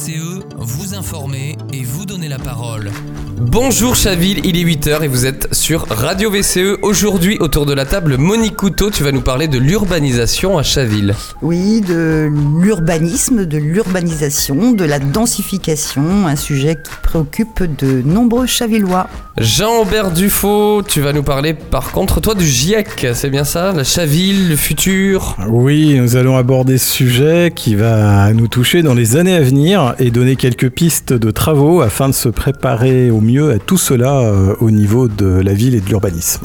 VCE, vous informer et vous donner la parole. Bonjour Chaville, il est 8h et vous êtes sur Radio VCE. Aujourd'hui, autour de la table, Monique Couteau, tu vas nous parler de l'urbanisation à Chaville. Oui, de l'urbanisme, de l'urbanisation, de la densification, un sujet qui préoccupe de nombreux Chavillois. Jean-Aubert Dufaux, tu vas nous parler par contre, toi, du GIEC, c'est bien ça La Chaville, le futur? Oui, nous allons aborder ce sujet qui va nous toucher dans les années à venir et donner quelques pistes de travaux afin de se préparer au mieux à tout cela euh, au niveau de la ville et de l'urbanisme.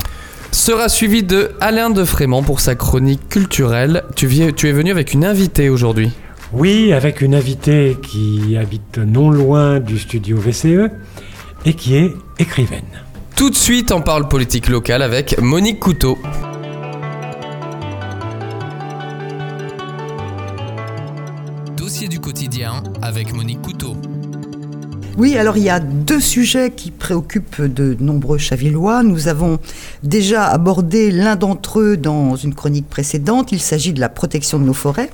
Sera suivi de Alain de Frémont pour sa chronique culturelle. Tu, viens- tu es venu avec une invitée aujourd'hui. Oui, avec une invitée qui habite non loin du studio VCE et qui est écrivaine. Tout de suite, on parle politique locale avec Monique Couteau. Avec Monique Couteau. Oui, alors il y a deux sujets qui préoccupent de nombreux Chavillois. Nous avons déjà abordé l'un d'entre eux dans une chronique précédente. Il s'agit de la protection de nos forêts.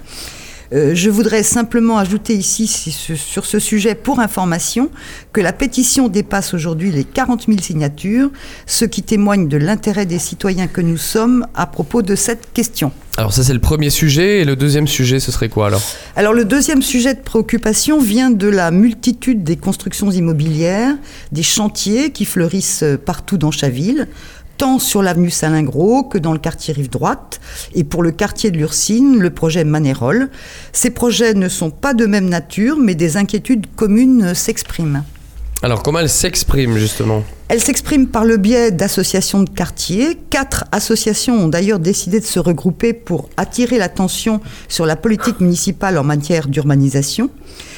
Euh, je voudrais simplement ajouter ici sur ce sujet pour information que la pétition dépasse aujourd'hui les 40 000 signatures, ce qui témoigne de l'intérêt des citoyens que nous sommes à propos de cette question. Alors ça c'est le premier sujet et le deuxième sujet ce serait quoi alors? Alors le deuxième sujet de préoccupation vient de la multitude des constructions immobilières, des chantiers qui fleurissent euh, partout dans Chaville, tant sur l'avenue Salingro que dans le quartier Rive Droite, et pour le quartier de l'Ursine, le projet Manérol. Ces projets ne sont pas de même nature, mais des inquiétudes communes euh, s'expriment. Alors comment elle s'exprime justement? Elle s'exprime par le biais d'associations de quartier. Quatre associations ont d'ailleurs décidé de se regrouper pour attirer l'attention sur la politique municipale en matière d'urbanisation.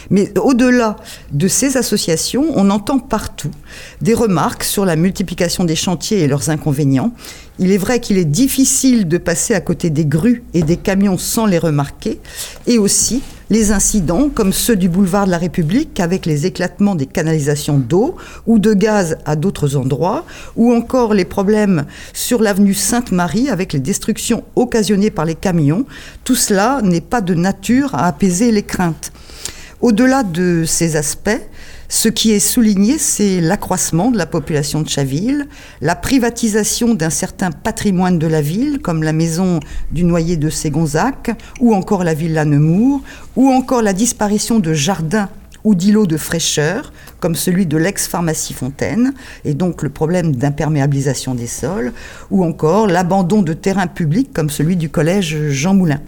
Mais au-delà de ces associations, on entend partout des remarques sur la multiplication des chantiers et leurs inconvénients. Il est vrai qu'il est difficile de passer à côté des grues et des camions sans les remarquer, et aussi les incidents comme ceux du boulevard de la République avec les éclatements des canalisations d'eau ou de gaz à d'autres endroits, ou encore les problèmes sur l'avenue Sainte-Marie avec les destructions occasionnées par les camions. Tout cela n'est pas de nature à apaiser les craintes. Au-delà de ces aspects, ce qui est souligné, c'est l'accroissement de la population de Chaville, la privatisation d'un certain patrimoine de la ville, comme la maison du noyer de Ségonzac, ou encore la villa Nemours, ou encore la disparition de jardins ou d'îlots de fraîcheur, comme celui de l'ex-pharmacie Fontaine, et donc le problème d'imperméabilisation des sols, ou encore l'abandon de terrains publics, comme celui du collège Jean Moulin.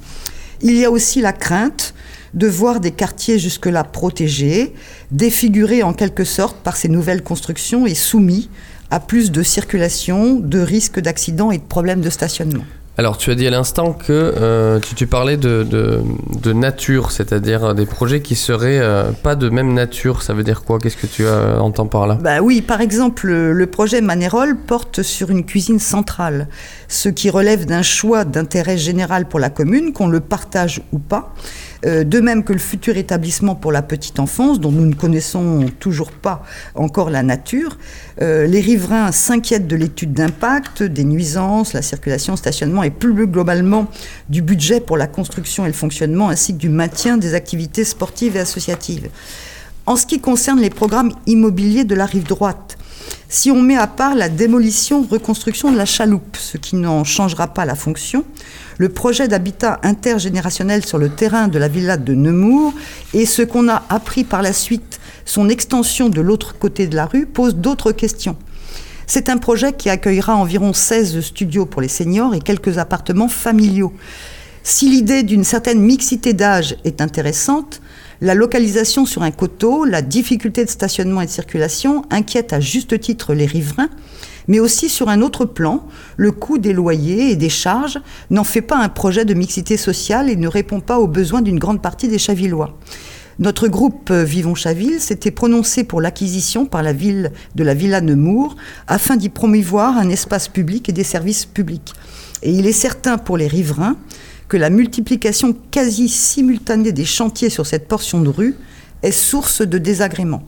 Il y a aussi la crainte de voir des quartiers jusque-là protégés, défigurés en quelque sorte par ces nouvelles constructions et soumis à plus de circulation, de risques d'accidents et de problèmes de stationnement. Alors tu as dit à l'instant que euh, tu, tu parlais de, de, de nature, c'est-à-dire des projets qui seraient euh, pas de même nature. Ça veut dire quoi? Qu'est-ce que tu euh, entends par là? Bah oui, par exemple, le le projet Manérol porte sur une cuisine centrale, ce qui relève d'un choix d'intérêt général pour la commune, qu'on le partage ou pas. Euh, de même que le futur établissement pour la petite enfance, dont nous ne connaissons toujours pas encore la nature. Euh, les riverains s'inquiètent de l'étude d'impact, des nuisances, la circulation, stationnement et plus globalement du budget pour la construction et le fonctionnement, ainsi que du maintien des activités sportives et associatives. En ce qui concerne les programmes immobiliers de la rive droite, si on met à part la démolition-reconstruction de la chaloupe, ce qui n'en changera pas la fonction, le projet d'habitat intergénérationnel sur le terrain de la villa de Nemours et ce qu'on a appris par la suite, son extension de l'autre côté de la rue, pose d'autres questions. C'est un projet qui accueillera environ 16 studios pour les seniors et quelques appartements familiaux. Si l'idée d'une certaine mixité d'âge est intéressante, la localisation sur un coteau, la difficulté de stationnement et de circulation inquiète à juste titre les riverains, mais aussi sur un autre plan, le coût des loyers et des charges n'en fait pas un projet de mixité sociale et ne répond pas aux besoins d'une grande partie des Chavillois. Notre groupe euh, Vivons Chaville s'était prononcé pour l'acquisition par la ville de la Villa Nemours afin d'y promouvoir un espace public et des services publics. Et il est certain pour les riverains que la multiplication quasi simultanée des chantiers sur cette portion de rue est source de désagréments.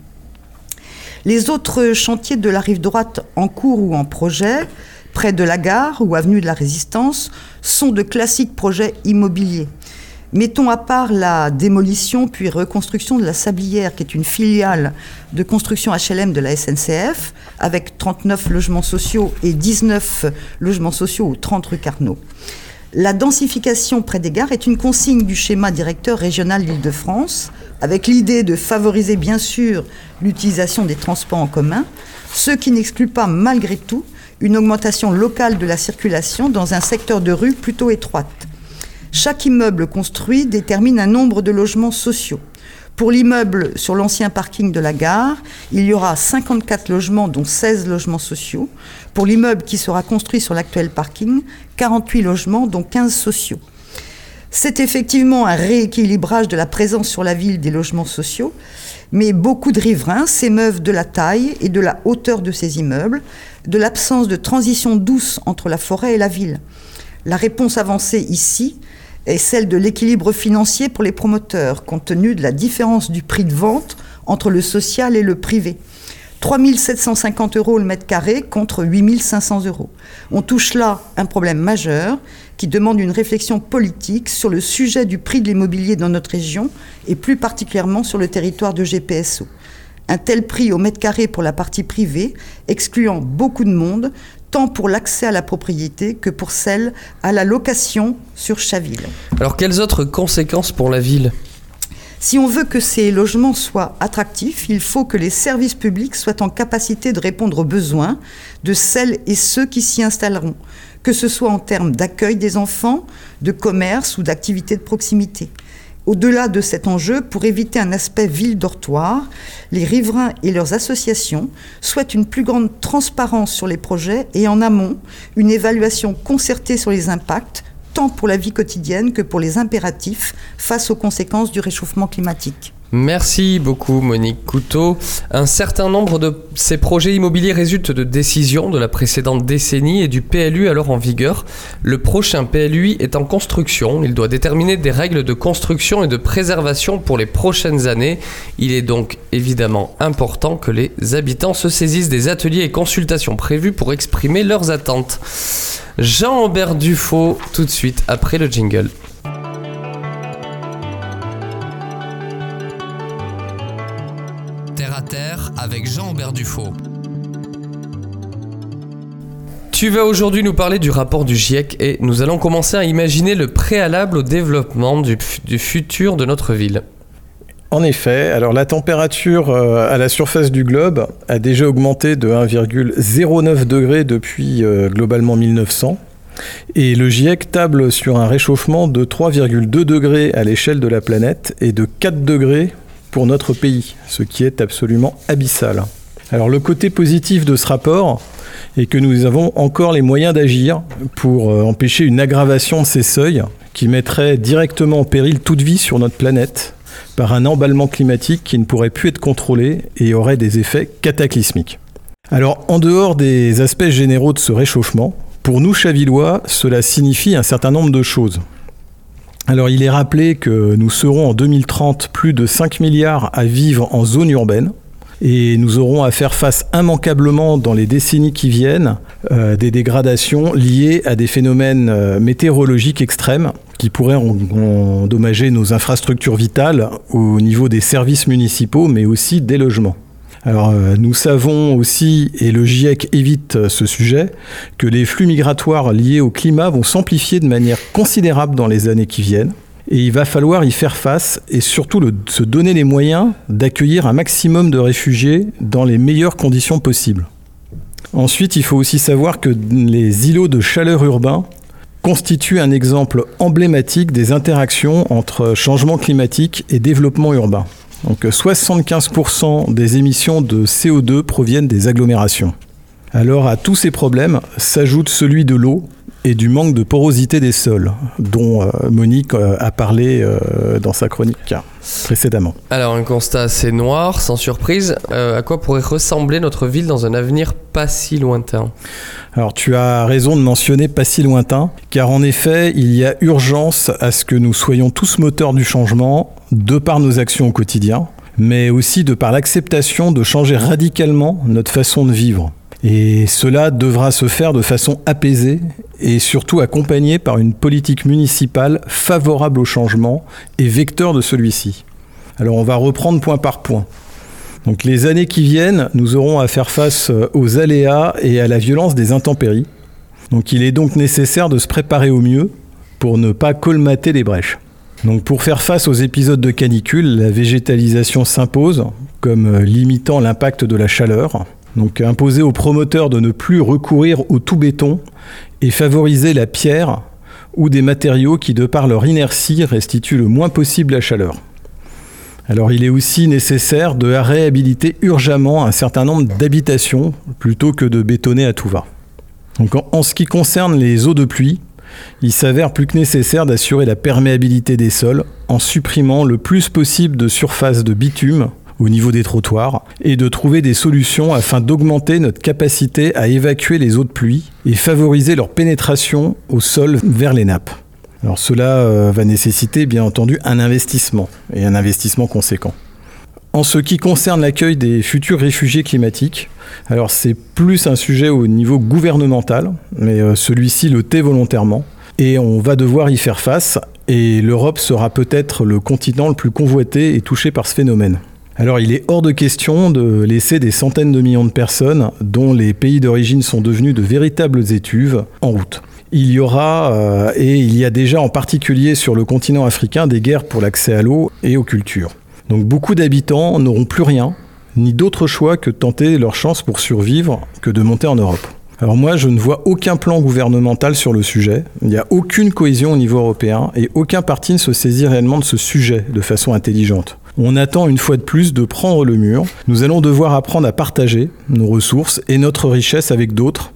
Les autres chantiers de la rive droite en cours ou en projet, près de la gare ou avenue de la Résistance, sont de classiques projets immobiliers. Mettons à part la démolition puis reconstruction de la Sablière, qui est une filiale de construction HLM de la SNCF, avec 39 logements sociaux et 19 logements sociaux ou 30 rue Carnot. La densification près des gares est une consigne du schéma directeur régional d'Île-de-France, avec l'idée de favoriser bien sûr l'utilisation des transports en commun, ce qui n'exclut pas malgré tout une augmentation locale de la circulation dans un secteur de rue plutôt étroite. Chaque immeuble construit détermine un nombre de logements sociaux. Pour l'immeuble sur l'ancien parking de la gare, il y aura 54 logements, dont 16 logements sociaux. Pour l'immeuble qui sera construit sur l'actuel parking, 48 logements, dont 15 sociaux. C'est effectivement un rééquilibrage de la présence sur la ville des logements sociaux, mais beaucoup de riverains s'émeuvent de la taille et de la hauteur de ces immeubles, de l'absence de transition douce entre la forêt et la ville. La réponse avancée ici est celle de l'équilibre financier pour les promoteurs, compte tenu de la différence du prix de vente entre le social et le privé. 3 750 euros le mètre carré contre 8 500 euros. On touche là un problème majeur qui demande une réflexion politique sur le sujet du prix de l'immobilier dans notre région et plus particulièrement sur le territoire de GPSO. Un tel prix au mètre carré pour la partie privée, excluant beaucoup de monde, tant pour l'accès à la propriété que pour celle à la location sur Chaville. Alors quelles autres conséquences pour la ville? Si on veut que ces logements soient attractifs, il faut que les services publics soient en capacité de répondre aux besoins de celles et ceux qui s'y installeront, que ce soit en termes d'accueil des enfants, de commerce ou d'activités de proximité. Au-delà de cet enjeu, pour éviter un aspect ville-dortoir, les riverains et leurs associations souhaitent une plus grande transparence sur les projets et en amont, une évaluation concertée sur les impacts, tant pour la vie quotidienne que pour les impératifs face aux conséquences du réchauffement climatique. Merci beaucoup Monique Couteau. Un certain nombre de ces projets immobiliers résultent de décisions de la précédente décennie et du PLU alors en vigueur. Le prochain PLUI est en construction. Il doit déterminer des règles de construction et de préservation pour les prochaines années. Il est donc évidemment important que les habitants se saisissent des ateliers et consultations prévus pour exprimer leurs attentes. Jean-Aubert Dufaux tout de suite après le jingle. Avec Jean-Aubert Dufaux. Tu vas aujourd'hui nous parler du rapport du GIEC et nous allons commencer à imaginer le préalable au développement du, futur de notre ville. En effet, alors la température euh, à la surface du globe a déjà augmenté de 1,09 degrés depuis euh, globalement 1900. Et le GIEC table sur un réchauffement de 3,2 degrés à l'échelle de la planète et de 4 degrés pour notre pays, ce qui est absolument abyssal. Alors le côté positif de ce rapport est que nous avons encore les moyens d'agir pour euh, empêcher une aggravation de ces seuils qui mettrait directement en péril toute vie sur notre planète par un emballement climatique qui ne pourrait plus être contrôlé et aurait des effets cataclysmiques. Alors en dehors des aspects généraux de ce réchauffement, pour nous Chavillois, cela signifie un certain nombre de choses. Alors il est rappelé que nous serons en 2030 plus de 5 milliards à vivre en zone urbaine et nous aurons à faire face immanquablement dans les décennies qui viennent euh, des dégradations liées à des phénomènes euh, météorologiques extrêmes qui pourraient endommager nos infrastructures vitales au niveau des services municipaux mais aussi des logements. Alors, euh, nous savons aussi, et le GIEC évite euh, ce sujet, que les flux migratoires liés au climat vont s'amplifier de manière considérable dans les années qui viennent. Et il va falloir y faire face et surtout se donner les moyens d'accueillir un maximum de réfugiés dans les meilleures conditions possibles. Ensuite, il faut aussi savoir que les îlots de chaleur urbains constituent un exemple emblématique des interactions entre changement climatique et développement urbain. Donc 75% des émissions de CO2 proviennent des agglomérations. Alors à tous ces problèmes s'ajoute celui de l'eau et du manque de porosité des sols, dont euh, Monique euh, a parlé euh, dans sa chronique précédemment. Alors un constat assez noir, sans surprise. à quoi pourrait ressembler notre ville dans un avenir pas si lointain? Alors tu as raison de mentionner pas si lointain, car en effet il y a urgence à ce que nous soyons tous moteurs du changement, de par nos actions au quotidien, mais aussi de par l'acceptation de changer radicalement notre façon de vivre. Et cela devra se faire de façon apaisée et surtout accompagnée par une politique municipale favorable au changement et vecteur de celui-ci. Alors on va reprendre point par point. Donc les années qui viennent, nous aurons à faire face aux aléas et à la violence des intempéries. Donc il est donc nécessaire de se préparer au mieux pour ne pas colmater les brèches. Donc pour faire face aux épisodes de canicule, la végétalisation s'impose comme limitant l'impact de la chaleur. Donc imposer aux promoteurs de ne plus recourir au tout béton et favoriser la pierre ou des matériaux qui, de par leur inertie, restituent le moins possible la chaleur. Alors il est aussi nécessaire de réhabiliter urgemment un certain nombre d'habitations plutôt que de bétonner à tout va. Donc en, ce qui concerne les eaux de pluie, il s'avère plus que nécessaire d'assurer la perméabilité des sols en supprimant le plus possible de surface de bitume au niveau des trottoirs et de trouver des solutions afin d'augmenter notre capacité à évacuer les eaux de pluie et favoriser leur pénétration au sol vers les nappes. Alors cela euh, va nécessiter bien entendu un investissement et un investissement conséquent. En ce qui concerne l'accueil des futurs réfugiés climatiques, alors c'est plus un sujet au niveau gouvernemental, mais euh, celui-ci le tait volontairement et on va devoir y faire face et l'Europe sera peut-être le continent le plus convoité et touché par ce phénomène. Alors il est hors de question de laisser des centaines de millions de personnes, dont les pays d'origine sont devenus de véritables étuves, en route. Il y aura, euh, et il y a déjà en particulier sur le continent africain, des guerres pour l'accès à l'eau et aux cultures. Donc beaucoup d'habitants n'auront plus rien, ni d'autre choix que de tenter leur chance pour survivre que de monter en Europe. Alors moi, je ne vois aucun plan gouvernemental sur le sujet. Il n'y a aucune cohésion au niveau européen et aucun parti ne se saisit réellement de ce sujet de façon intelligente. On attend une fois de plus de prendre le mur. Nous allons devoir apprendre à partager nos ressources et notre richesse avec d'autres,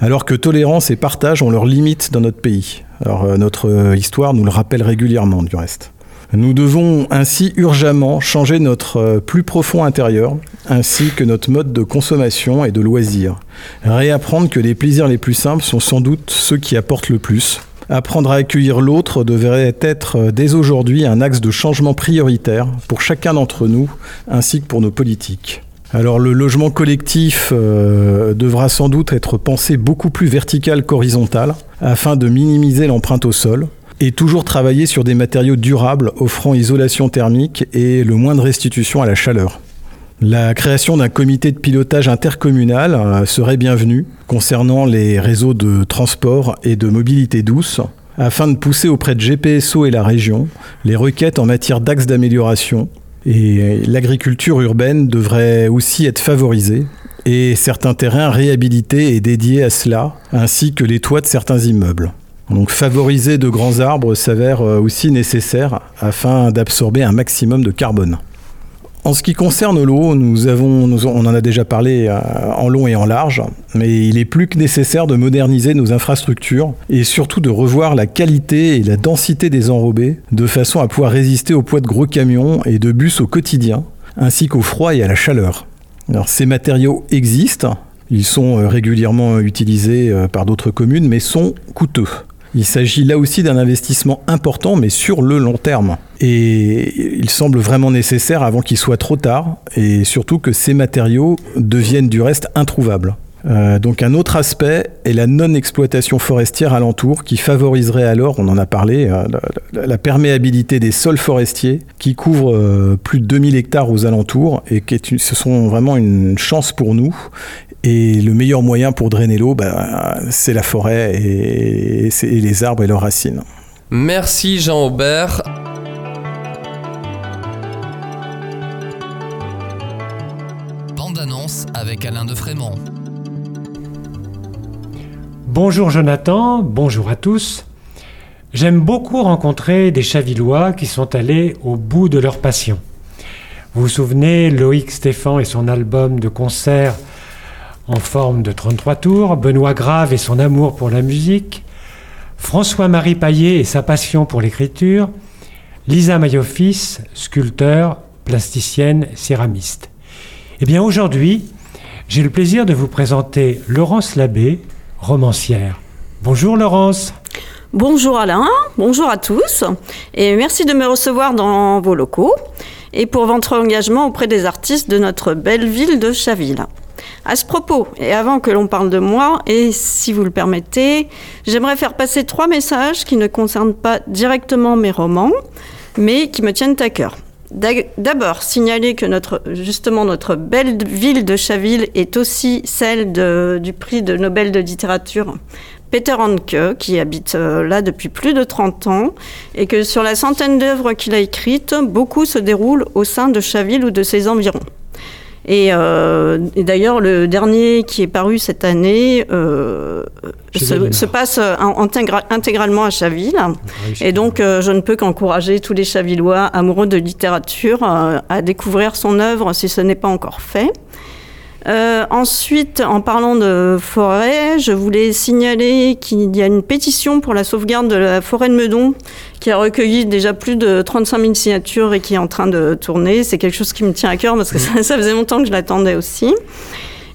alors que tolérance et partage ont leurs limites dans notre pays. Alors euh, notre euh, histoire nous le rappelle régulièrement du reste. Nous devons ainsi urgemment changer notre euh, plus profond intérieur, ainsi que notre mode de consommation et de loisir. Réapprendre que les plaisirs les plus simples sont sans doute ceux qui apportent le plus, Apprendre à accueillir l'autre devrait être euh, dès aujourd'hui un axe de changement prioritaire pour chacun d'entre nous ainsi que pour nos politiques. Alors le logement collectif euh, devra sans doute être pensé beaucoup plus vertical qu'horizontal afin de minimiser l'empreinte au sol et toujours travailler sur des matériaux durables offrant isolation thermique et le moins de restitution à la chaleur. La création d'un comité de pilotage intercommunal euh, serait bienvenue concernant les réseaux de transport et de mobilité douce afin de pousser auprès de GPSO et la région les requêtes en matière d'axes d'amélioration. Et l'agriculture urbaine devrait aussi être favorisée et certains terrains réhabilités et dédiés à cela, ainsi que les toits de certains immeubles. Donc favoriser de grands arbres s'avère euh, aussi nécessaire afin d'absorber un maximum de carbone. En ce qui concerne l'eau, nous avons, on en a déjà parlé euh, en long et en large, mais il est plus que nécessaire de moderniser nos infrastructures et surtout de revoir la qualité et la densité des enrobés de façon à pouvoir résister au poids de gros camions et de bus au quotidien, ainsi qu'au froid et à la chaleur. Ces matériaux existent, ils sont euh, régulièrement utilisés euh, par d'autres communes, mais sont coûteux. Il s'agit là aussi d'un investissement important, mais sur le long terme. Et il semble vraiment nécessaire avant qu'il soit trop tard, et surtout que ces matériaux deviennent du reste introuvables. Euh, donc un autre aspect est la non-exploitation forestière alentour qui favoriserait alors, on en a parlé, euh, la, perméabilité des sols forestiers qui couvrent euh, plus de 2000 hectares aux alentours et qui est sont vraiment une chance pour nous et le meilleur moyen pour drainer l'eau, bah, c'est la forêt et, et les arbres et leurs racines. Merci Jean-Aubert. Bande annonce avec Alain de Frémont. Bonjour Jonathan, bonjour à tous. J'aime beaucoup rencontrer des Chavillois qui sont allés au bout de leur passion. Vous vous souvenez, Loïc Stéphan et son album de concert en forme de 33 tours, Benoît Grave et son amour pour la musique, François-Marie Paillet et sa passion pour l'écriture, Lisa Mayofis, sculpteur, plasticienne, céramiste. Eh bien aujourd'hui, j'ai le plaisir de vous présenter Laurence Labbé, romancière. Bonjour Laurence. Bonjour Alain, bonjour à tous et merci de me recevoir dans vos locaux et pour votre engagement auprès des artistes de notre belle ville de Chaville. À ce propos, et avant que l'on parle de moi, et si vous le permettez, j'aimerais faire passer trois messages qui ne concernent pas directement mes romans, mais qui me tiennent à cœur. D'abord, signaler que notre, justement notre belle ville de Chaville est aussi celle du prix de Nobel de littérature Peter Hanke, qui habite euh, là depuis plus de 30 ans, et que sur la centaine d'œuvres qu'il a écrites, beaucoup se déroulent au sein de Chaville ou de ses environs. Euh, et, d'ailleurs, le dernier qui est paru cette année euh, se, passe intégralement à Chaville. Ah et donc, je ne peux qu'encourager tous les Chavillois amoureux de littérature à découvrir son œuvre si ce n'est pas encore fait. Euh, ensuite, en parlant de forêt, je voulais signaler qu'il y a une pétition pour la sauvegarde de la forêt de Meudon qui a recueilli déjà plus de 35 000 signatures et qui est en train de tourner. C'est quelque chose qui me tient à cœur parce que ça, ça faisait longtemps que je l'attendais aussi.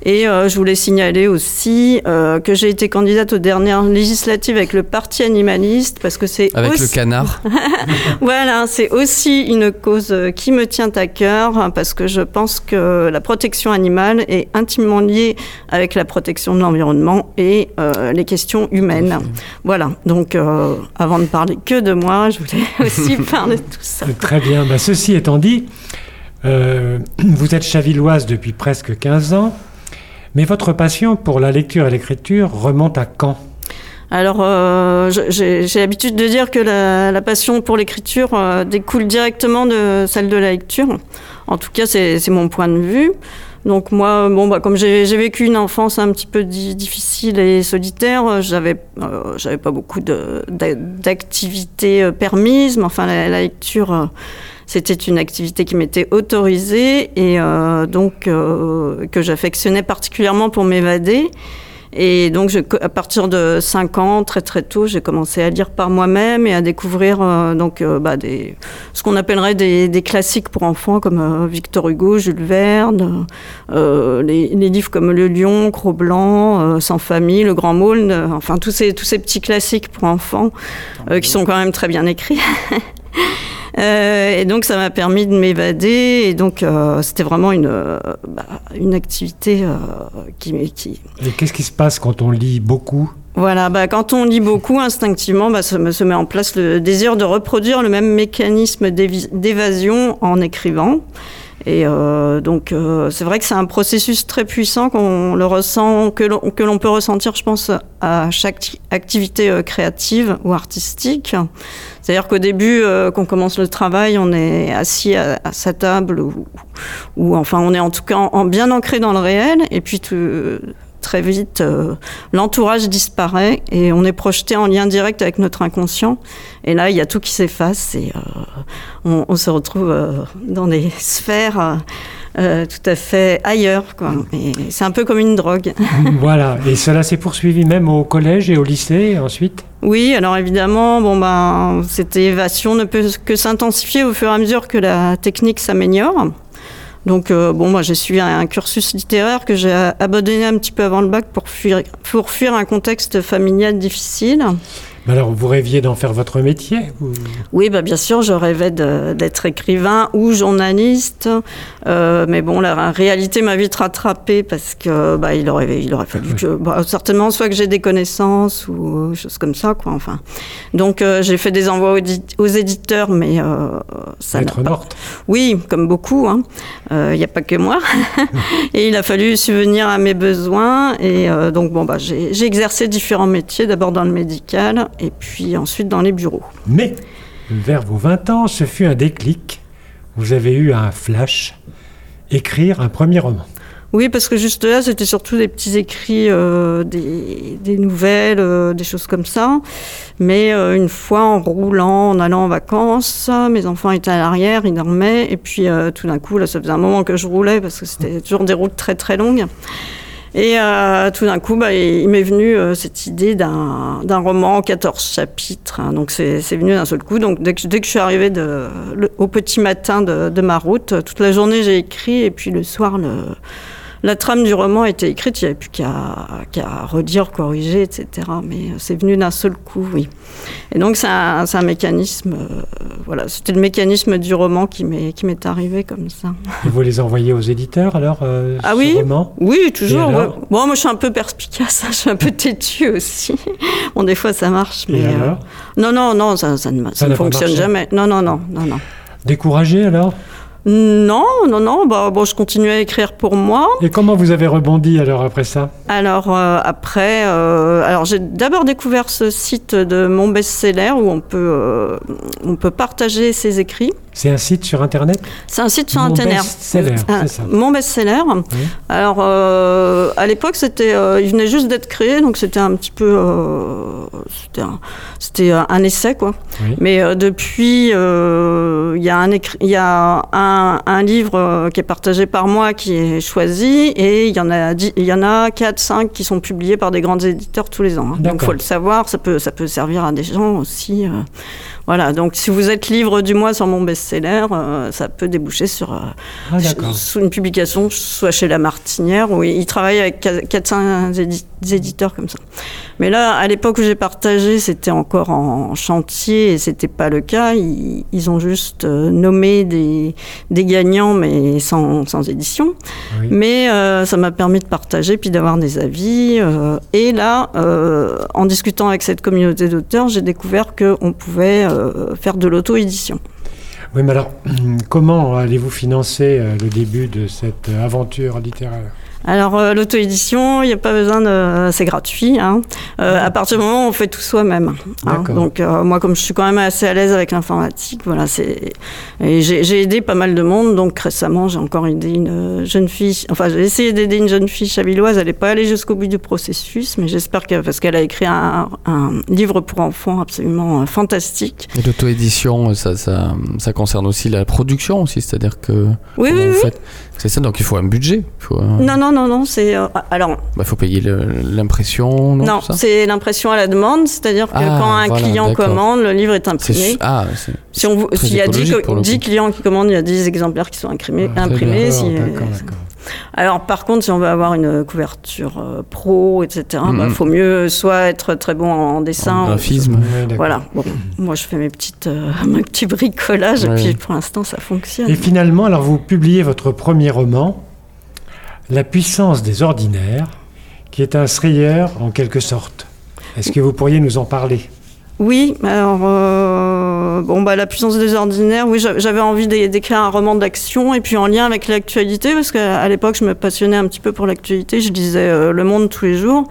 Et euh, je voulais signaler aussi euh, que j'ai été candidate aux dernières législatives avec le Parti animaliste parce que c'est avec le canard. voilà, c'est aussi une cause qui me tient à cœur parce que je pense que la protection animale est intimement liée avec la protection de l'environnement et euh, les questions humaines. Voilà. Donc, avant de parler que de moi, je voulais aussi parler de tout ça. Très bien. Bah, ceci étant dit. vous êtes chavilloise depuis presque 15 ans. Mais votre passion pour la lecture et l'écriture remonte à quand? Alors, euh, j'ai l'habitude de dire que la, passion pour l'écriture euh, découle directement de celle de la lecture. En tout cas, c'est mon point de vue. Donc moi, bon, bah, comme j'ai vécu une enfance un petit peu difficile et solitaire, j'avais euh, j'avais pas beaucoup d'activités permises, mais enfin la lecture c'était une activité qui m'était autorisée et euh, donc euh, que j'affectionnais particulièrement pour m'évader. Et donc, je, à partir de 5 ans, très très tôt, j'ai commencé à lire par moi-même et à découvrir euh, donc bah, des, ce qu'on appellerait des, des, classiques pour enfants comme Victor Hugo, Jules Verne, les, les, livres comme Le Lion, Cro-Blanc, Sans famille, Le Grand Maulne, enfin tous ces tous ces petits classiques pour enfants qui sont quand même très bien écrits. Euh, et donc ça m'a permis de m'évader et donc euh, c'était vraiment une, euh, bah, une activité qui, qui... Et qu'est-ce qui se passe quand on lit beaucoup? Voilà, bah, quand on lit beaucoup, instinctivement, bah, se, se met en place le désir de reproduire le même mécanisme d'évasion en écrivant. Et euh, donc, euh, c'est vrai que c'est un processus très puissant qu'on le ressent, que l'on peut ressentir, je pense, à chaque activité euh, créative ou artistique. C'est-à-dire qu'au début, qu'on commence le travail, on est assis à, sa table ou, enfin, on est en tout cas en, bien ancré dans le réel. Et puis, tout, très vite, euh, l'entourage disparaît et on est projeté en lien direct avec notre inconscient. Et là, il y a tout qui s'efface et euh, on, se retrouve euh, dans des sphères tout à fait ailleurs. C'est un peu comme une drogue. voilà. Et cela s'est poursuivi même au collège et au lycée ensuite? Oui, alors évidemment, bon ben, cette évasion ne peut que s'intensifier au fur et à mesure que la technique s'améliore. Donc, euh, bon, moi, j'ai suivi un, cursus littéraire que j'ai abandonné un petit peu avant le bac pour fuir, pour fuir un contexte familial difficile. Alors, vous rêviez d'en faire votre métier Oui, bah, bien sûr, je rêvais d'être écrivain ou journaliste. Euh, mais bon, la réalité m'a vite rattrapé parce que bah, il, aurait, il aurait fallu que, bah, certainement, soit que j'ai des connaissances ou choses comme ça, quoi. Enfin, donc euh, j'ai fait des envois aux, éditeurs, mais euh, ça pas. morte. Oui, comme beaucoup. Il hein. n'y a pas que moi. et il a fallu subvenir à mes besoins. Et donc, bon, bah, j'ai exercé différents métiers, d'abord dans le médical et puis ensuite dans les bureaux. Mais vers vos 20 ans, ce fut un déclic. Vous avez eu un flash, écrire un premier roman. Oui, parce que juste là, c'était surtout des petits écrits, euh, des, nouvelles, euh, des choses comme ça. Mais euh, une fois en roulant, en allant en vacances, mes enfants étaient à l'arrière, ils dormaient. Et puis tout d'un coup, là, ça faisait un moment que je roulais parce que c'était toujours des routes très très longues. Et euh, tout d'un coup, bah, il m'est venu euh, cette idée d'un, roman en 14 chapitres. Hein. donc c'est, venu d'un seul coup. Donc dès que, je suis arrivée de, au petit matin de, ma route, toute la journée j'ai écrit et puis le soir le, la trame du roman été écrite, il n'y avait plus qu'à redire, corriger, etc. Mais c'est venu d'un seul coup, oui. Et donc c'est un, mécanisme, euh, voilà, c'était le mécanisme du roman qui m'est arrivé comme ça. Et vous les envoyez aux éditeurs alors euh, Ah oui roman? Oui, toujours. Ouais. Bon, moi je suis un peu perspicace, je suis un peu têtue aussi. Bon, des fois ça marche, mais euh, non, non, non, ça, ça ne, ça Ça ne fonctionne jamais. Non, non, non, non, non. Découragé alors? Non, non, non. Bah, bon, je continue à écrire pour moi. Et comment vous avez rebondi alors après ça? Alors euh, après, euh, alors j'ai d'abord découvert ce site de mon best-seller où on peut, euh, on peut partager ses écrits. C'est un site sur internet? C'est un site sur Mon Internet. best-seller, c'est ça. Mon best-seller. Alors à l'époque, c'était, il venait juste d'être créé, donc c'était un petit peu, c'était un, c'était un essai quoi. Oui. Mais depuis, il y a un il y a un, un livre euh, qui est partagé par moi qui est choisi et il y en a il y en a 4 5 qui sont publiés par des grands éditeurs tous les ans. hein. Donc D'accord. faut le savoir, ça peut ça peut servir à des gens aussi euh, voilà, donc si vous êtes livre du mois sur mon best-seller, euh, ça peut déboucher sur, euh, Ah une publication, soit chez La Martinière, où ils travaillent avec 400 éditeurs comme ça. Mais là, à l'époque où j'ai partagé, c'était encore en chantier et c'était pas le cas. Ils, ils ont juste euh, nommé des, des gagnants, mais sans, sans édition. Oui. Mais euh, ça m'a permis de partager puis d'avoir des avis. et là, en discutant avec cette communauté d'auteurs, j'ai découvert qu'on pouvait faire de l'auto-édition. Oui, mais alors, comment allez-vous financer euh, le début de cette euh, aventure littéraire? Alors euh, l'auto-édition, il n'y a pas besoin de, c'est gratuit. Hein. Euh, à partir du moment où on fait tout soi-même. hein. Donc euh, moi, comme je suis quand même assez à l'aise avec l'informatique, voilà, c'est. Et j'ai j'ai aidé pas mal de monde. Donc récemment, j'ai encore aidé une euh, jeune fille. Enfin, j'ai essayé d'aider une jeune fille chavilloise. Elle n'est pas allée jusqu'au bout du processus, mais j'espère que parce qu'elle a écrit un, un livre pour enfants absolument euh, fantastique. Et l'auto-édition, ça, ça, ça concerne aussi la production aussi, c'est-à-dire que. Oui, oui, oui. faites C'est ça, donc il faut un budget. Il faut, un- Non, non, non, non. C'est euh, alors bah, faut payer l'impression, non, Non, c'est l'impression à la demande, c'est-à-dire que Ah, quand un voilà, client commande, le livre est imprimé. ah, c'est- Si on, s'il y a 10, écologique pour le 10 coup. clients qui commandent, il y a 10 exemplaires qui sont imprimés. Ah, imprimés bien. si- D'accord, d'accord. alors par contre, si on veut avoir une couverture euh, pro, etc., il Mhm. faut mieux soit être très bon en dessin. En ou- graphisme. Ouais, d'accord. Voilà. Bon, moi, je fais mes petites, euh, mes petits bricolages Ouais. et puis pour l'instant, ça fonctionne. Et finalement, alors vous publiez votre premier roman, La puissance des ordinaires, qui est un thriller en quelque sorte. Est-ce que vous pourriez nous en parler? Oui, alors euh, bon bah la puissance des ordinaires. Oui, j'a- j'avais envie d'é- d'écrire un roman d'action et puis en lien avec l'actualité parce qu'à l'époque je me passionnais un petit peu pour l'actualité. Je lisais euh, Le Monde tous les jours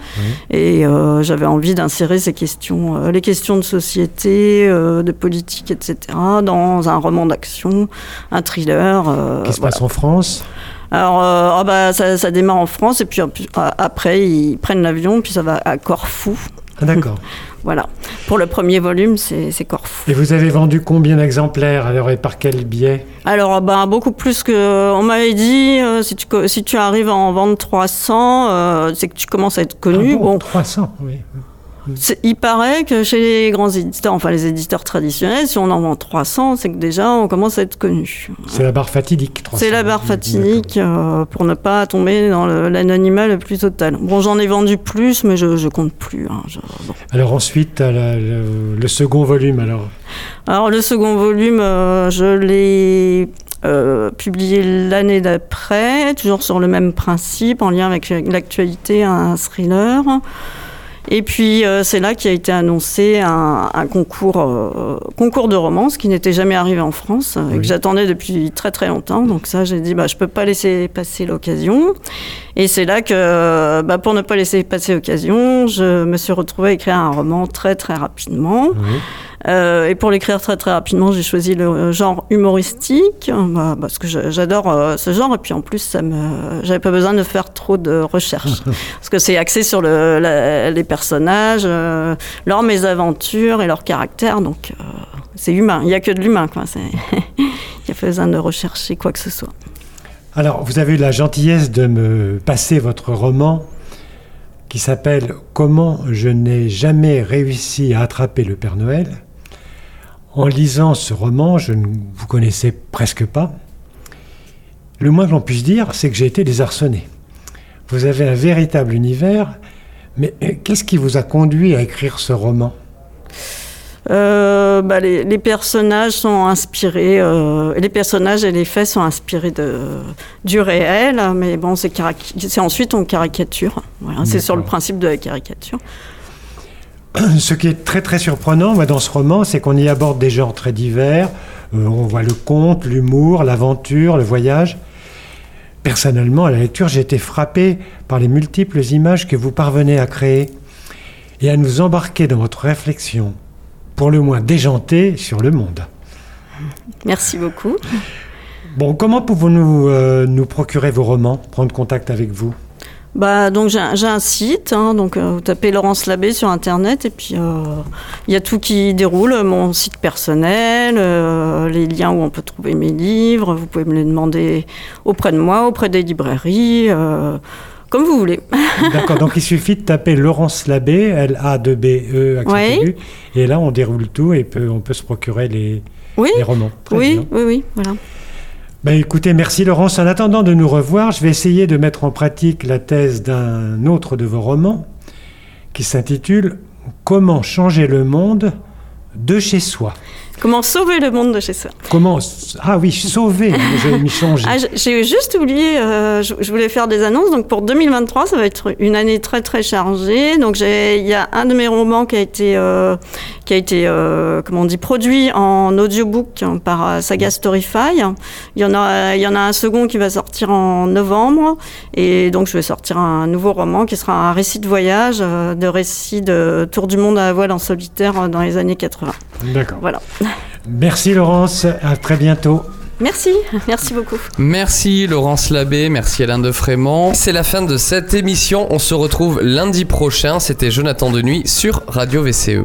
et euh, j'avais envie d'insérer ces questions, les questions de société, de politique, etc. dans un roman d'action, un thriller. Qui se voilà. passe en France? Alors, euh, ah bah, ça, ça démarre en France et puis a- après ils prennent l'avion puis ça va à Corfou. Ah, D'accord. Voilà. Pour le premier volume, c'est Corfou. Et vous avez vendu combien d'exemplaires alors et par quel biais? Alors, ben, beaucoup plus que. On m'avait dit, euh, si, tu, si tu arrives à en vendre 300, euh, c'est que tu commences à être connu. Ah bon, bon, 300, oui. Il paraît que chez les grands éditeurs, enfin les éditeurs traditionnels, si on en vend 300, c'est que déjà on commence à être connu. C'est la barre fatidique. 300. C'est la barre fatidique euh, pour ne pas tomber dans l'anonymat le plus total. Bon, j'en ai vendu plus, mais je, je compte plus. hein, je- bon. Alors ensuite, la- le, le second volume alors. Alors le second volume, euh, je l'ai euh, publié l'année d'après, toujours sur le même principe, en lien avec l'actualité, un thriller. Et puis euh, c'est là qu'a été annoncé un, un concours, euh, concours de romance qui n'était jamais arrivé en France euh, et Oui. que j'attendais depuis très très longtemps. Donc ça, j'ai dit bah je peux pas laisser passer l'occasion. Et c'est là que, bah, pour ne pas laisser passer l'occasion, je me suis retrouvée à écrire un roman très très rapidement. Oui. Euh, et pour l'écrire très très rapidement, j'ai choisi le genre humoristique bah, parce que j'adore euh, ce genre et puis en plus ça me, j'avais pas besoin de faire trop de recherches parce que c'est axé sur le, la- les personnages, euh, leurs mésaventures et leur caractère, donc euh, c'est humain. Il y a que de l'humain, quoi. Il y a pas besoin de rechercher quoi que ce soit. Alors, vous avez eu la gentillesse de me passer votre roman qui s'appelle Comment je n'ai jamais réussi à attraper le Père Noël. En lisant ce roman, je ne vous connaissais presque pas. Le moins que l'on puisse dire, c'est que j'ai été désarçonné. Vous avez un véritable univers. Mais euh, qu'est-ce qui vous a conduit à écrire ce roman? Euh, bah, les, les personnages sont inspirés, euh, les personnages et les faits sont inspirés de, du réel, mais bon, c'est ensuite on caricature. Voilà, c'est sur le principe de la caricature. Ce qui est très très surprenant moi, dans ce roman, c'est qu'on y aborde des genres très divers. Euh, on voit le conte, l'humour, l'aventure, le voyage. Personnellement, à la lecture, j'ai été frappé par les multiples images que vous parvenez à créer et à nous embarquer dans votre réflexion, pour le moins déjantée, sur le monde. Merci beaucoup. Bon, comment pouvons-nous euh, nous procurer vos romans, prendre contact avec vous? Bah, donc j'ai un, site, hein, donc euh, vous tapez Laurence Labbé sur internet et puis euh, il y a tout qui déroule, mon site personnel, euh, les liens où on peut trouver mes livres, vous pouvez me les demander auprès de moi, auprès des librairies, euh, comme vous voulez. D'accord, donc il suffit de taper Laurence Labbé, L-A-2-B-E, accent Oui. et là on déroule tout et peut- on peut se procurer les, Oui, les romans. Très oui, bien. oui, oui, voilà. Ben, écoutez, merci Laurence. En attendant de nous revoir, je vais essayer de mettre en pratique la thèse d'un autre de vos romans qui s'intitule Comment changer le monde de chez soi. Comment sauver le monde de chez soi Comment Ah oui, sauver, j'ai mis changer. Ah, J'ai juste oublié, euh, je, je voulais faire des annonces. Donc pour 2023, ça va être une année très très chargée. Donc il y a un de mes romans qui a été, euh, qui a été, euh, comment on dit, produit en audiobook hein, par Saga Storyfy. Il y en a, il y en a un second qui va sortir en novembre, et donc je vais sortir un nouveau roman qui sera un récit de voyage, de récit de tour du monde à la voile en solitaire dans les années 80. D'accord. Voilà. Merci Laurence, à très bientôt. Merci, merci beaucoup. Merci Laurence Labbé, merci Alain de Frémont. C'est la fin de cette émission. On se retrouve lundi prochain. C'était Jonathan de Nuit sur Radio VCE.